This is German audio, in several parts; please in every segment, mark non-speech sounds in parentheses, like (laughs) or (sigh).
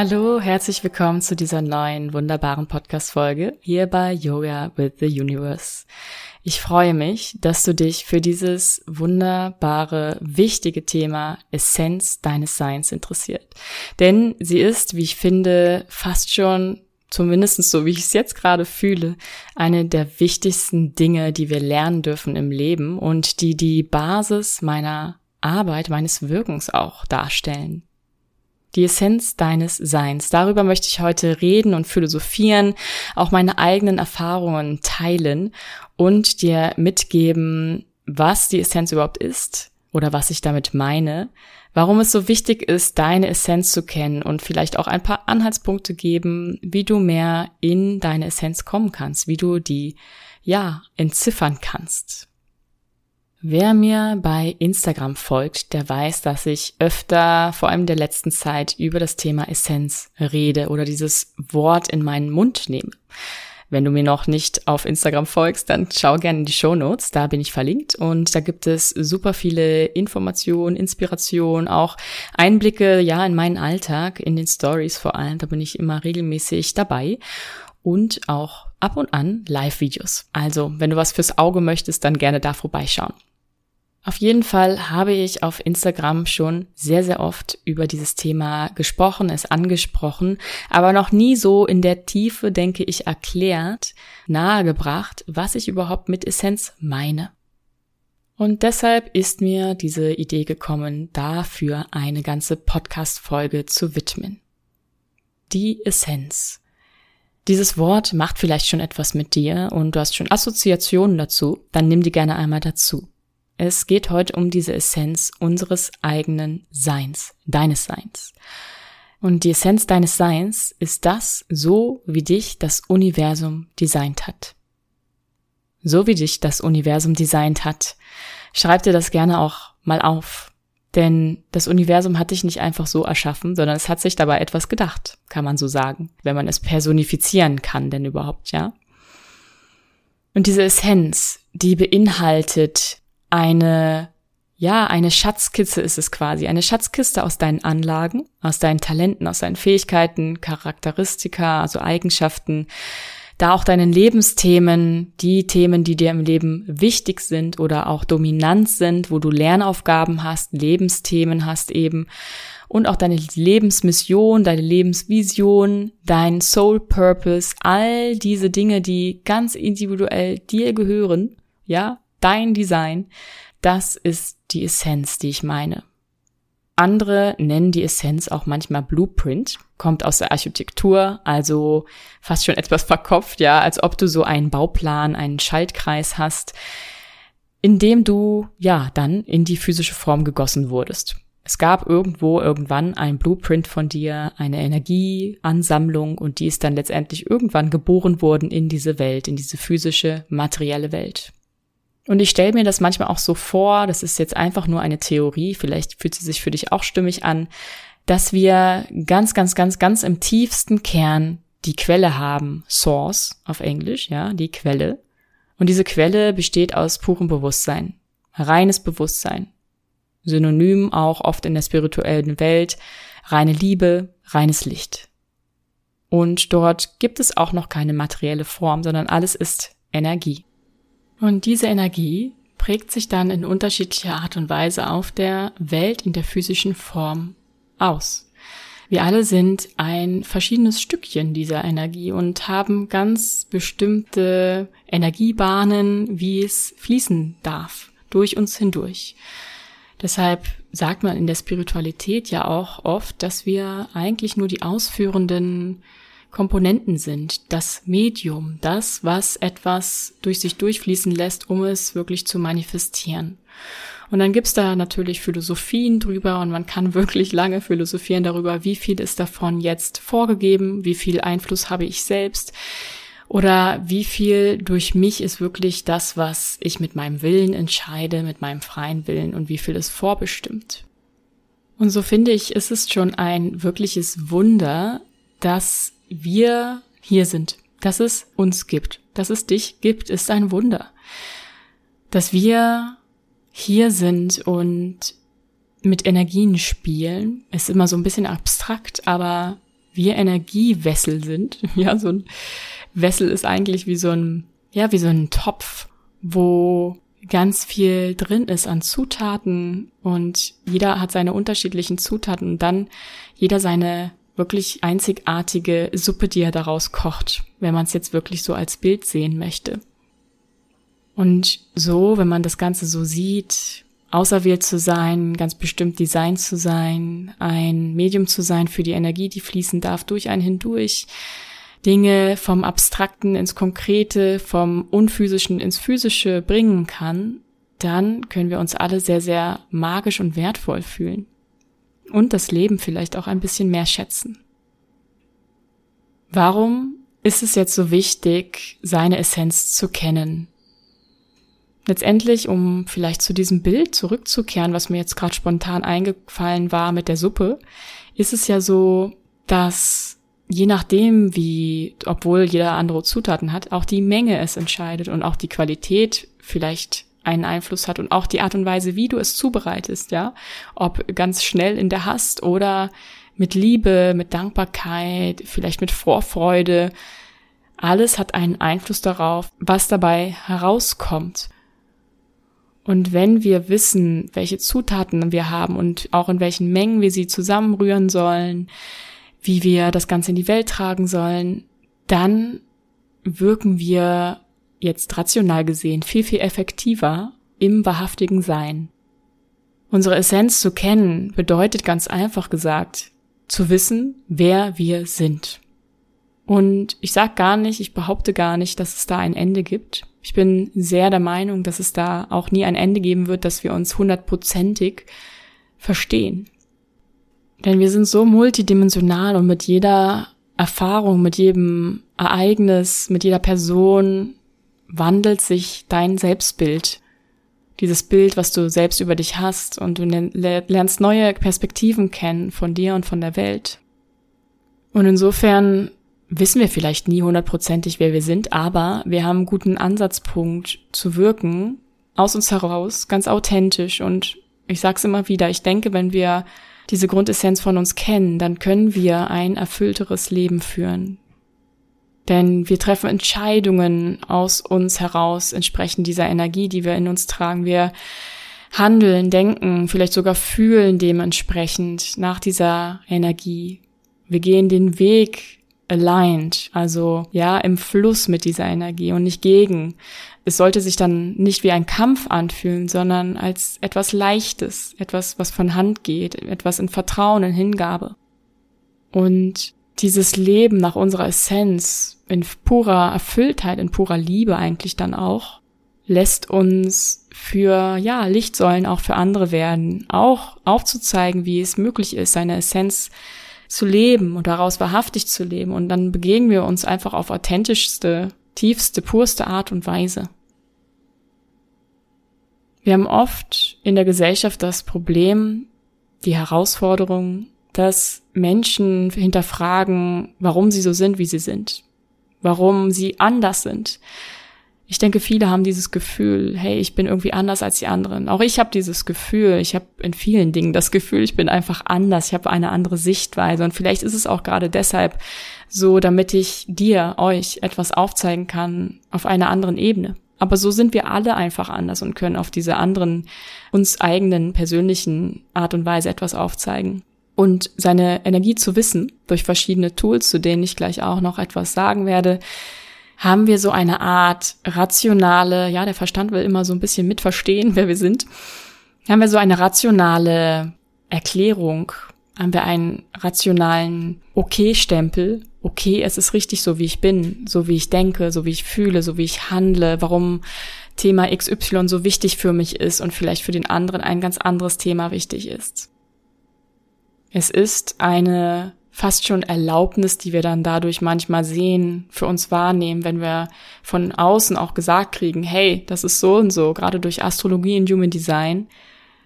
Hallo, herzlich willkommen zu dieser neuen wunderbaren Podcast-Folge hier bei Yoga with the Universe. Ich freue mich, dass du dich für dieses wunderbare, wichtige Thema Essenz deines Seins interessiert. Denn sie ist, wie ich finde, fast schon zumindest so wie ich es jetzt gerade fühle, eine der wichtigsten Dinge, die wir lernen dürfen im Leben und die die Basis meiner Arbeit, meines Wirkens auch darstellen. Die Essenz deines Seins. Darüber möchte ich heute reden und philosophieren, auch meine eigenen Erfahrungen teilen und dir mitgeben, was die Essenz überhaupt ist oder was ich damit meine, warum es so wichtig ist, deine Essenz zu kennen und vielleicht auch ein paar Anhaltspunkte geben, wie du mehr in deine Essenz kommen kannst, wie du die, ja, entziffern kannst. Wer mir bei Instagram folgt, der weiß, dass ich öfter, vor allem in der letzten Zeit, über das Thema Essenz rede oder dieses Wort in meinen Mund nehme. Wenn du mir noch nicht auf Instagram folgst, dann schau gerne in die Show Notes, da bin ich verlinkt und da gibt es super viele Informationen, Inspiration, auch Einblicke, ja, in meinen Alltag, in den Stories vor allem, da bin ich immer regelmäßig dabei und auch ab und an Live-Videos. Also, wenn du was fürs Auge möchtest, dann gerne da vorbeischauen. Auf jeden Fall habe ich auf Instagram schon sehr, sehr oft über dieses Thema gesprochen, es angesprochen, aber noch nie so in der Tiefe, denke ich, erklärt, nahegebracht, was ich überhaupt mit Essenz meine. Und deshalb ist mir diese Idee gekommen, dafür eine ganze Podcast-Folge zu widmen. Die Essenz. Dieses Wort macht vielleicht schon etwas mit dir und du hast schon Assoziationen dazu, dann nimm die gerne einmal dazu. Es geht heute um diese Essenz unseres eigenen Seins, deines Seins. Und die Essenz deines Seins ist das, so wie dich das Universum designt hat. So wie dich das Universum designt hat. Schreib dir das gerne auch mal auf. Denn das Universum hat dich nicht einfach so erschaffen, sondern es hat sich dabei etwas gedacht, kann man so sagen, wenn man es personifizieren kann, denn überhaupt, ja. Und diese Essenz, die beinhaltet eine, ja, eine Schatzkiste ist es quasi, eine Schatzkiste aus deinen Anlagen, aus deinen Talenten, aus deinen Fähigkeiten, Charakteristika, also Eigenschaften, da auch deinen Lebensthemen, die Themen, die dir im Leben wichtig sind oder auch dominant sind, wo du Lernaufgaben hast, Lebensthemen hast eben und auch deine Lebensmission, deine Lebensvision, dein Soul Purpose, all diese Dinge, die ganz individuell dir gehören, ja, dein Design, das ist die Essenz, die ich meine. Andere nennen die Essenz auch manchmal Blueprint, kommt aus der Architektur, also fast schon etwas verkopft, ja, als ob du so einen Bauplan, einen Schaltkreis hast, in dem du, ja, dann in die physische Form gegossen wurdest. Es gab irgendwo irgendwann ein Blueprint von dir, eine Energieansammlung und die ist dann letztendlich irgendwann geboren worden in diese Welt, in diese physische, materielle Welt. Und ich stelle mir das manchmal auch so vor, das ist jetzt einfach nur eine Theorie, vielleicht fühlt sie sich für dich auch stimmig an, dass wir ganz, ganz, ganz, ganz im tiefsten Kern die Quelle haben, Source auf Englisch, ja, die Quelle. Und diese Quelle besteht aus purem Bewusstsein, reines Bewusstsein. Synonym auch oft in der spirituellen Welt, reine Liebe, reines Licht. Und dort gibt es auch noch keine materielle Form, sondern alles ist Energie. Und diese Energie prägt sich dann in unterschiedlicher Art und Weise auf der Welt in der physischen Form aus. Wir alle sind ein verschiedenes Stückchen dieser Energie und haben ganz bestimmte Energiebahnen, wie es fließen darf, durch uns hindurch. Deshalb sagt man in der Spiritualität ja auch oft, dass wir eigentlich nur die ausführenden Komponenten sind, das Medium, das, was etwas durch sich durchfließen lässt, um es wirklich zu manifestieren. Und dann gibt's da natürlich Philosophien drüber und man kann (laughs) wirklich lange philosophieren darüber, wie viel ist davon jetzt vorgegeben, wie viel Einfluss habe ich selbst oder wie viel durch mich ist wirklich das, was ich mit meinem Willen entscheide, mit meinem freien Willen und wie viel ist vorbestimmt. Und so finde ich, ist es schon ein wirkliches Wunder, dass wir hier sind, dass es uns gibt, dass es dich gibt, ist ein Wunder. Dass wir hier sind und mit Energien spielen, ist immer so ein bisschen abstrakt, aber wir Energiewessel sind. (laughs) Ja, so ein Wessel ist eigentlich wie so ein, ja, wie so ein Topf, wo ganz viel drin ist an Zutaten und jeder hat seine unterschiedlichen Zutaten und dann jeder seine wirklich einzigartige Suppe, die er daraus kocht, wenn man es jetzt wirklich so als Bild sehen möchte. Und so, wenn man das Ganze so sieht, auserwählt zu sein, ganz bestimmt Design zu sein, ein Medium zu sein für die Energie, die fließen darf durch einen hindurch, Dinge vom Abstrakten ins Konkrete, vom Unphysischen ins Physische bringen kann, dann können wir uns alle sehr, sehr magisch und wertvoll fühlen. Und das Leben vielleicht auch ein bisschen mehr schätzen. Warum ist es jetzt so wichtig, seine Essenz zu kennen? Letztendlich, um vielleicht zu diesem Bild zurückzukehren, was mir jetzt gerade spontan eingefallen war mit der Suppe, ist es ja so, dass je nachdem, wie, obwohl jeder andere Zutaten hat, auch die Menge es entscheidet und auch die Qualität vielleicht einen Einfluss hat und auch die Art und Weise, wie du es zubereitest, ja. Ob ganz schnell in der Hast oder mit Liebe, mit Dankbarkeit, vielleicht mit Vorfreude. Alles hat einen Einfluss darauf, was dabei herauskommt. Und wenn wir wissen, welche Zutaten wir haben und auch in welchen Mengen wir sie zusammenrühren sollen, wie wir das Ganze in die Welt tragen sollen, dann wirken wir jetzt rational gesehen viel, viel effektiver im wahrhaftigen Sein. Unsere Essenz zu kennen bedeutet ganz einfach gesagt, zu wissen, wer wir sind. Und ich sag gar nicht, ich behaupte gar nicht, dass es da ein Ende gibt. Ich bin sehr der Meinung, dass es da auch nie ein Ende geben wird, dass wir uns hundertprozentig verstehen. Denn wir sind so multidimensional und mit jeder Erfahrung, mit jedem Ereignis, mit jeder Person wandelt sich dein Selbstbild. Dieses Bild, was du selbst über dich hast und du lernst neue Perspektiven kennen von dir und von der Welt. Und insofern wissen wir vielleicht nie hundertprozentig, wer wir sind, aber wir haben einen guten Ansatzpunkt zu wirken, aus uns heraus, ganz authentisch. Und ich sag's immer wieder, ich denke, wenn wir diese Grundessenz von uns kennen, dann können wir ein erfüllteres Leben führen. Denn wir treffen Entscheidungen aus uns heraus, entsprechend dieser Energie, die wir in uns tragen. Wir handeln, denken, vielleicht sogar fühlen dementsprechend nach dieser Energie. Wir gehen den Weg aligned, also ja, im Fluss mit dieser Energie und nicht gegen. Es sollte sich dann nicht wie ein Kampf anfühlen, sondern als etwas Leichtes, etwas, was von Hand geht, etwas in Vertrauen, in Hingabe. Und dieses Leben nach unserer Essenz, in purer Erfülltheit, in purer Liebe eigentlich dann auch, lässt uns für, ja, Lichtsäulen auch für andere werden, auch aufzuzeigen, wie es möglich ist, seine Essenz zu leben und daraus wahrhaftig zu leben. Und dann begegnen wir uns einfach auf authentischste, tiefste, purste Art und Weise. Wir haben oft in der Gesellschaft das Problem, die Herausforderung, dass Menschen hinterfragen, warum sie so sind, wie sie sind, warum sie anders sind, ich denke, viele haben dieses Gefühl, hey, ich bin irgendwie anders als die anderen. Auch ich habe dieses Gefühl, ich habe in vielen Dingen das Gefühl, ich bin einfach anders, ich habe eine andere Sichtweise. Und vielleicht ist es auch gerade deshalb so, damit ich dir, euch etwas aufzeigen kann auf einer anderen Ebene. Aber so sind wir alle einfach anders und können auf diese anderen, uns eigenen persönlichen Art und Weise etwas aufzeigen. Und seine Energie zu wissen, durch verschiedene Tools, zu denen ich gleich auch noch etwas sagen werde, haben wir so eine Art rationale, ja, der Verstand will immer so ein bisschen mitverstehen, (laughs) wer wir sind, haben wir so eine rationale Erklärung, haben wir einen rationalen Okay-Stempel. Okay, es ist richtig so, wie ich bin, so wie ich denke, so wie ich fühle, so wie ich handle, warum Thema XY so wichtig für mich ist und vielleicht für den anderen ein ganz anderes Thema wichtig ist. Es ist eine fast schon Erlaubnis, die wir dann dadurch manchmal sehen, für uns wahrnehmen, wenn wir von außen auch gesagt kriegen, hey, das ist so und so, gerade durch Astrologie und Human Design,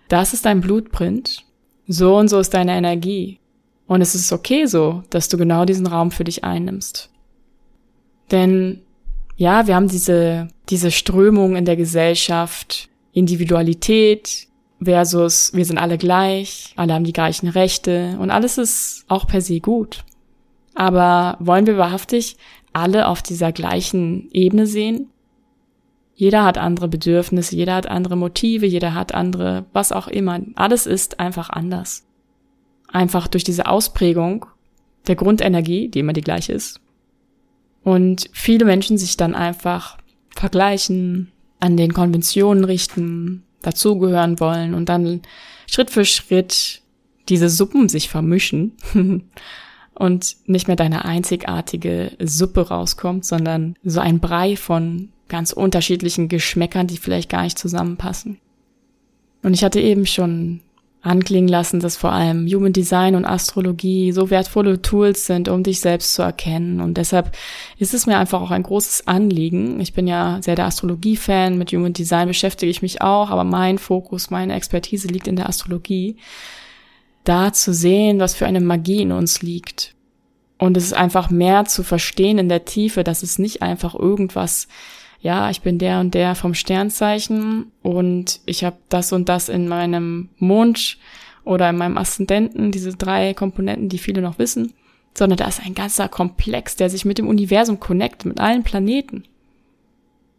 das ist dein Blutprint, so und so ist deine Energie. Und es ist okay so, dass du genau diesen Raum für dich einnimmst. Denn ja, wir haben diese, diese Strömung in der Gesellschaft, Individualität, versus wir sind alle gleich, alle haben die gleichen Rechte und alles ist auch per se gut. Aber wollen wir wahrhaftig alle auf dieser gleichen Ebene sehen? Jeder hat andere Bedürfnisse, jeder hat andere Motive, jeder hat andere, was auch immer. Alles ist einfach anders. Einfach durch diese Ausprägung der Grundenergie, die immer die gleiche ist. Und viele Menschen sich dann einfach vergleichen, an den Konventionen richten, dazugehören wollen und dann Schritt für Schritt diese Suppen sich vermischen (laughs) und nicht mehr deine einzigartige Suppe rauskommt, sondern so ein Brei von ganz unterschiedlichen Geschmäckern, die vielleicht gar nicht zusammenpassen. Und ich hatte eben schon anklingen lassen, dass vor allem Human Design und Astrologie so wertvolle Tools sind, um dich selbst zu erkennen. Und deshalb ist es mir einfach auch ein großes Anliegen. Ich bin ja sehr der Astrologie-Fan, mit Human Design beschäftige ich mich auch, aber mein Fokus, meine Expertise liegt in der Astrologie. Da zu sehen, was für eine Magie in uns liegt. Und es ist einfach mehr zu verstehen in der Tiefe, dass es nicht einfach irgendwas ja, ich bin der und der vom Sternzeichen und ich habe das und das in meinem Mond oder in meinem Aszendenten, diese drei Komponenten, die viele noch wissen, sondern da ist ein ganzer Komplex, der sich mit dem Universum connectet, mit allen Planeten,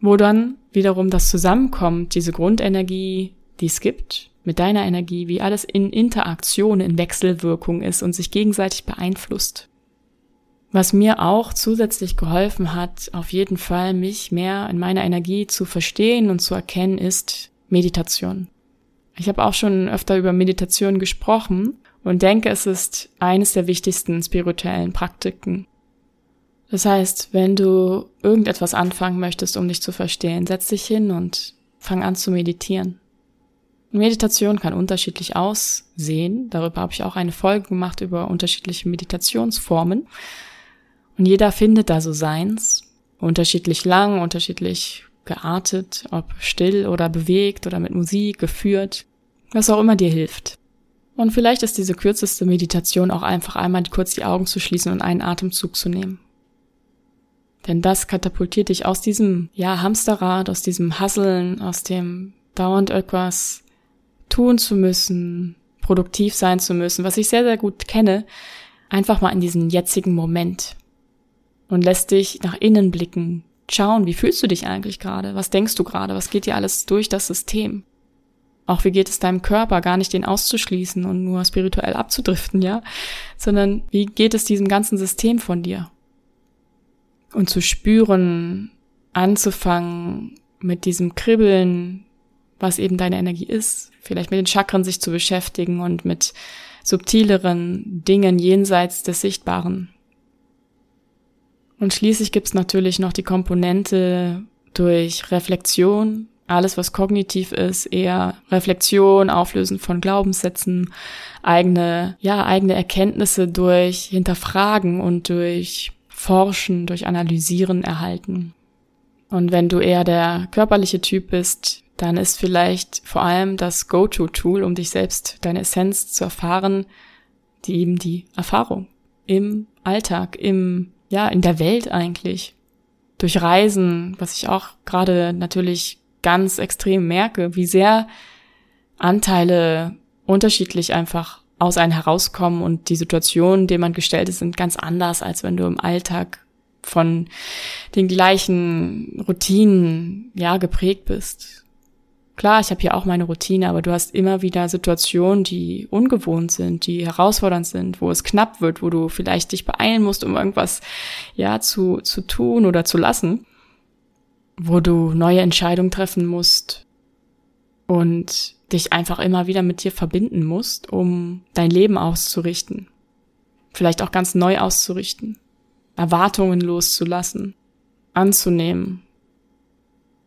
wo dann wiederum das zusammenkommt, diese Grundenergie, die es gibt, mit deiner Energie, wie alles in Interaktion, in Wechselwirkung ist und sich gegenseitig beeinflusst. Was mir auch zusätzlich geholfen hat, auf jeden Fall mich mehr in meiner Energie zu verstehen und zu erkennen, ist Meditation. Ich habe auch schon öfter über Meditation gesprochen und denke, es ist eines der wichtigsten spirituellen Praktiken. Das heißt, wenn du irgendetwas anfangen möchtest, um dich zu verstehen, setz dich hin und fang an zu meditieren. Meditation kann unterschiedlich aussehen. Darüber habe ich auch eine Folge gemacht über unterschiedliche Meditationsformen. Und jeder findet da so seins, unterschiedlich lang, unterschiedlich geartet, ob still oder bewegt oder mit Musik geführt, was auch immer dir hilft. Und vielleicht ist diese kürzeste Meditation auch einfach einmal kurz die Augen zu schließen und einen Atemzug zu nehmen. Denn das katapultiert dich aus diesem, ja, Hamsterrad, aus diesem Hasseln, aus dem dauernd etwas tun zu müssen, produktiv sein zu müssen, was ich sehr, sehr gut kenne, einfach mal in diesen jetzigen Moment und lässt dich nach innen blicken, schauen, wie fühlst du dich eigentlich gerade? Was denkst du gerade? Was geht dir alles durch das System? Auch wie geht es deinem Körper, gar nicht den auszuschließen und nur spirituell abzudriften, ja? Sondern wie geht es diesem ganzen System von dir? Und zu spüren, anzufangen mit diesem Kribbeln, was eben deine Energie ist, vielleicht mit den Chakren sich zu beschäftigen und mit subtileren Dingen jenseits des Sichtbaren. Und schließlich gibt's natürlich noch die Komponente durch Reflexion, alles was kognitiv ist, eher Reflexion, Auflösen von Glaubenssätzen, eigene, ja, eigene Erkenntnisse durch Hinterfragen und durch Forschen, durch Analysieren erhalten. Und wenn du eher der körperliche Typ bist, dann ist vielleicht vor allem das Go-To-Tool, um dich selbst, deine Essenz zu erfahren, die eben die Erfahrung im Alltag, im ja, in der Welt eigentlich. Durch Reisen, was ich auch gerade natürlich ganz extrem merke, wie sehr Anteile unterschiedlich einfach aus einem herauskommen und die Situationen, denen man gestellt ist, sind ganz anders, als wenn du im Alltag von den gleichen Routinen, ja, geprägt bist. Klar, ich habe hier auch meine Routine, aber du hast immer wieder Situationen, die ungewohnt sind, die herausfordernd sind, wo es knapp wird, wo du vielleicht dich beeilen musst, um irgendwas ja zu zu tun oder zu lassen, wo du neue Entscheidungen treffen musst und dich einfach immer wieder mit dir verbinden musst, um dein Leben auszurichten. Vielleicht auch ganz neu auszurichten, Erwartungen loszulassen, anzunehmen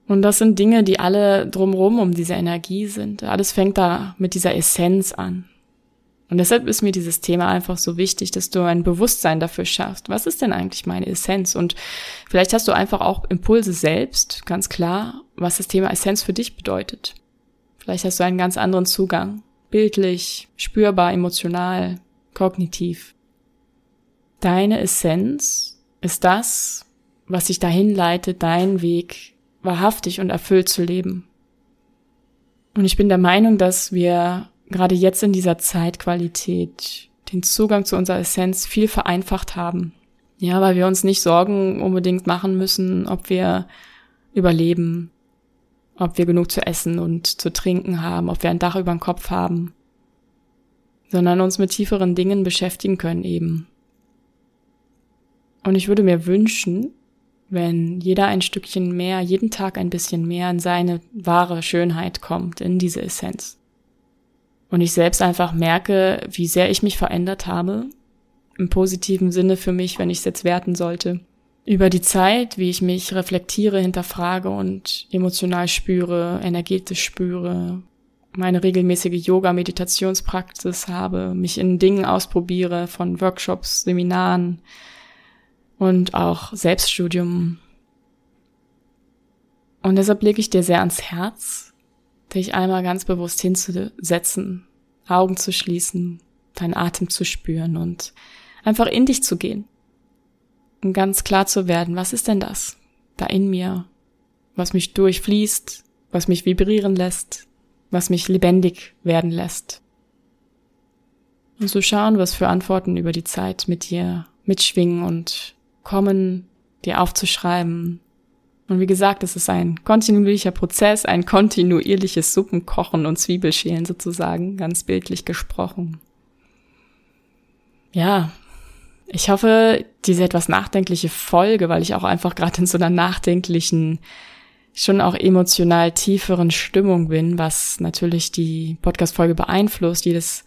und das sind Dinge, die alle drumrum um diese Energie sind. Alles fängt da mit dieser Essenz an. Und deshalb ist mir dieses Thema einfach so wichtig, dass du ein Bewusstsein dafür schaffst. Was ist denn eigentlich meine Essenz? Und vielleicht hast du einfach auch Impulse selbst, ganz klar, was das Thema Essenz für dich bedeutet. Vielleicht hast du einen ganz anderen Zugang. Bildlich, spürbar, emotional, kognitiv. Deine Essenz ist das, was dich dahin leitet, deinen Weg wahrhaftig und erfüllt zu leben. Und ich bin der Meinung, dass wir gerade jetzt in dieser Zeitqualität den Zugang zu unserer Essenz viel vereinfacht haben. Ja, weil wir uns nicht Sorgen unbedingt machen müssen, ob wir überleben, ob wir genug zu essen und zu trinken haben, ob wir ein Dach über dem Kopf haben, sondern uns mit tieferen Dingen beschäftigen können eben. Und ich würde mir wünschen, wenn jeder ein Stückchen mehr, jeden Tag ein bisschen mehr in seine wahre Schönheit kommt, in diese Essenz. Und ich selbst einfach merke, wie sehr ich mich verändert habe, im positiven Sinne für mich, wenn ich es jetzt werten sollte, über die Zeit, wie ich mich reflektiere, hinterfrage und emotional spüre, energetisch spüre, meine regelmäßige Yoga-Meditationspraxis habe, mich in Dingen ausprobiere, von Workshops, Seminaren und auch Selbststudium. Und deshalb lege ich dir sehr ans Herz, dich einmal ganz bewusst hinzusetzen, Augen zu schließen, deinen Atem zu spüren und einfach in dich zu gehen. Und ganz klar zu werden, was ist denn das da in mir, was mich durchfließt, was mich vibrieren lässt, was mich lebendig werden lässt. Und zu schauen, was für Antworten über die Zeit mit dir mitschwingen und kommen, dir aufzuschreiben. Und wie gesagt, es ist ein kontinuierlicher Prozess, ein kontinuierliches Suppenkochen und Zwiebelschälen sozusagen, ganz bildlich gesprochen. Ja, ich hoffe, diese etwas nachdenkliche Folge, weil ich auch einfach gerade in so einer nachdenklichen, schon auch emotional tieferen Stimmung bin, was natürlich die Podcast-Folge beeinflusst. Jedes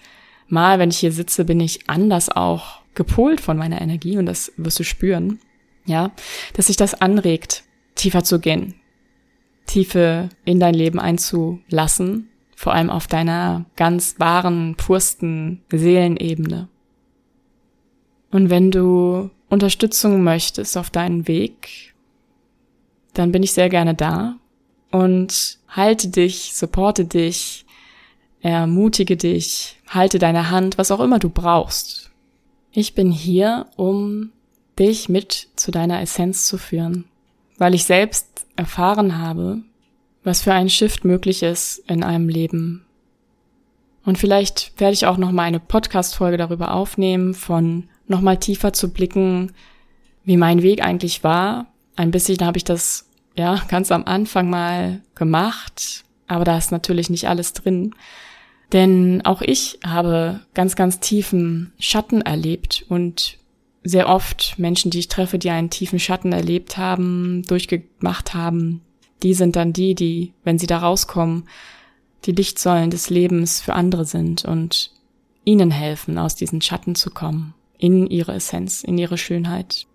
Mal, wenn ich hier sitze, bin ich anders auch gepolt von meiner Energie und das wirst du spüren. Ja, dass sich das anregt, tiefer zu gehen, Tiefe in dein Leben einzulassen, vor allem auf deiner ganz wahren, pursten Seelenebene. Und wenn du Unterstützung möchtest auf deinen Weg, dann bin ich sehr gerne da und halte dich, supporte dich, ermutige dich, halte deine Hand, was auch immer du brauchst. Ich bin hier, um dich mit zu deiner Essenz zu führen, weil ich selbst erfahren habe, was für ein Shift möglich ist in einem Leben. Und vielleicht werde ich auch noch mal eine Podcast-Folge darüber aufnehmen, von nochmal tiefer zu blicken, wie mein Weg eigentlich war. Ein bisschen habe ich das ja ganz am Anfang mal gemacht, aber da ist natürlich nicht alles drin. Denn auch ich habe ganz, ganz tiefen Schatten erlebt und sehr oft Menschen, die ich treffe, die einen tiefen Schatten erlebt haben, durchgemacht haben, die sind dann die, die, wenn sie da rauskommen, die Lichtsäulen des Lebens für andere sind und ihnen helfen, aus diesen Schatten zu kommen in ihre Essenz, in ihre Schönheit.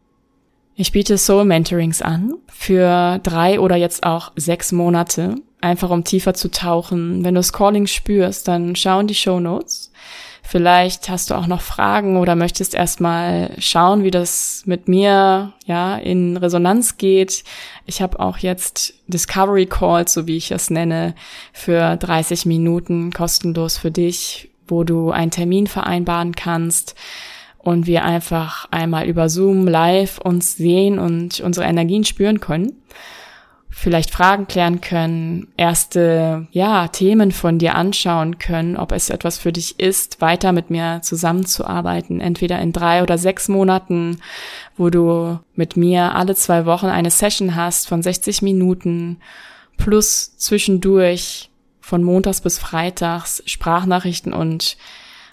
Ich biete Soul Mentorings an für drei oder jetzt auch sechs Monate, einfach um tiefer zu tauchen. Wenn du das Calling spürst, dann schau in die Show Notes. Vielleicht hast du auch noch Fragen oder möchtest erstmal schauen, wie das mit mir ja in Resonanz geht. Ich habe auch jetzt Discovery Calls, so wie ich es nenne, für 30 Minuten kostenlos für dich, wo du einen Termin vereinbaren kannst und wir einfach einmal über Zoom live uns sehen und unsere Energien spüren können, vielleicht Fragen klären können, erste, ja, Themen von dir anschauen können, ob es etwas für dich ist, weiter mit mir zusammenzuarbeiten, entweder in drei oder sechs Monaten, wo du mit mir alle zwei Wochen eine Session hast von 60 Minuten plus zwischendurch von Montags bis Freitags Sprachnachrichten und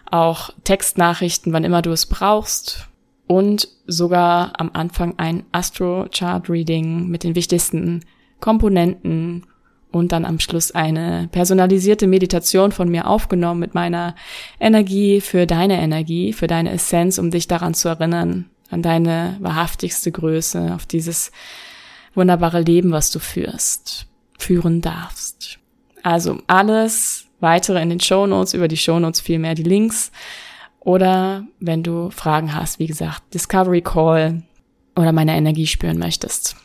auch Textnachrichten, wann immer du es brauchst. Und sogar am Anfang ein Astro Chart Reading mit den wichtigsten Komponenten und dann am Schluss eine personalisierte Meditation von mir aufgenommen mit meiner Energie für deine Energie, für deine Essenz, um dich daran zu erinnern, an deine wahrhaftigste Größe, auf dieses wunderbare Leben, was du führst, führen darfst. Also alles weitere in den Show Notes, über die Show Notes vielmehr die Links. Oder wenn du Fragen hast, wie gesagt, Discovery Call oder meine Energie spüren möchtest.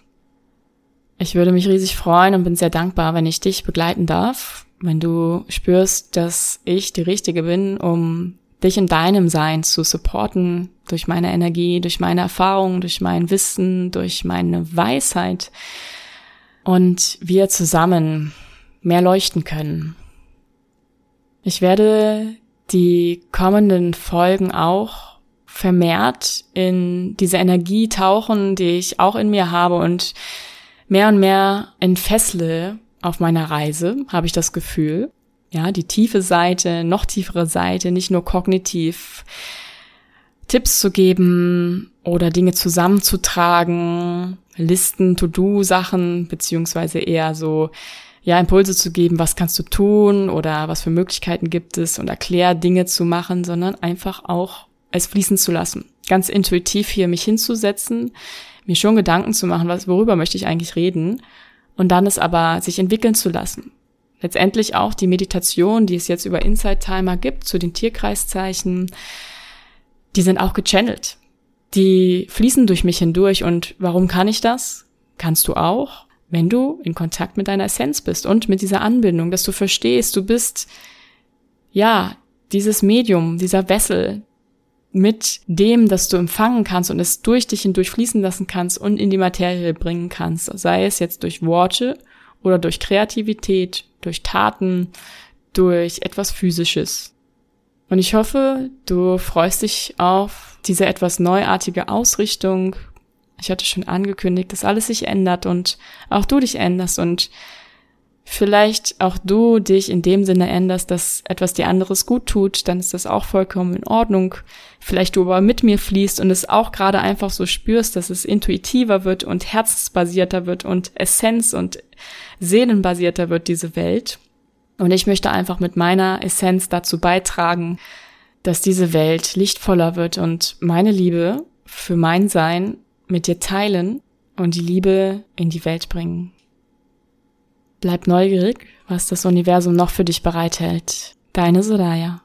Ich würde mich riesig freuen und bin sehr dankbar, wenn ich dich begleiten darf, wenn du spürst, dass ich die Richtige bin, um dich in deinem Sein zu supporten, durch meine Energie, durch meine Erfahrungen, durch mein Wissen, durch meine Weisheit und wir zusammen mehr leuchten können, ich werde die kommenden Folgen auch vermehrt in diese Energie tauchen, die ich auch in mir habe und mehr und mehr entfessle auf meiner Reise, habe ich das Gefühl. Ja, die tiefe Seite, noch tiefere Seite, nicht nur kognitiv Tipps zu geben oder Dinge zusammenzutragen, Listen, To-Do-Sachen, beziehungsweise eher so, ja, Impulse zu geben, was kannst du tun oder was für Möglichkeiten gibt es und erklär Dinge zu machen, sondern einfach auch es fließen zu lassen. Ganz intuitiv hier mich hinzusetzen, mir schon Gedanken zu machen, was, worüber möchte ich eigentlich reden und dann es aber sich entwickeln zu lassen. Letztendlich auch die Meditation, die es jetzt über Insight Timer gibt zu den Tierkreiszeichen, die sind auch gechannelt. Die fließen durch mich hindurch und warum kann ich das? Kannst du auch, wenn du in Kontakt mit deiner Essenz bist und mit dieser Anbindung, dass du verstehst, du bist, ja, dieses Medium, dieser Wessel, mit dem, dass du empfangen kannst und es durch dich hindurch fließen lassen kannst und in die Materie bringen kannst, sei es jetzt durch Worte oder durch Kreativität, durch Taten, durch etwas Physisches. Und ich hoffe, du freust dich auf diese etwas neuartige Ausrichtung. Ich hatte schon angekündigt, dass alles sich ändert und auch du dich änderst und vielleicht auch du dich in dem Sinne änderst, dass etwas dir anderes gut tut, dann ist das auch vollkommen in Ordnung. Vielleicht du aber mit mir fließt und es auch gerade einfach so spürst, dass es intuitiver wird und herzensbasierter wird und Essenz und seelenbasierter wird, diese Welt. Und ich möchte einfach mit meiner Essenz dazu beitragen, dass diese Welt lichtvoller wird und meine Liebe für mein Sein mit dir teilen und die Liebe in die Welt bringen. Bleib neugierig, was das Universum noch für dich bereithält. Deine Soraya.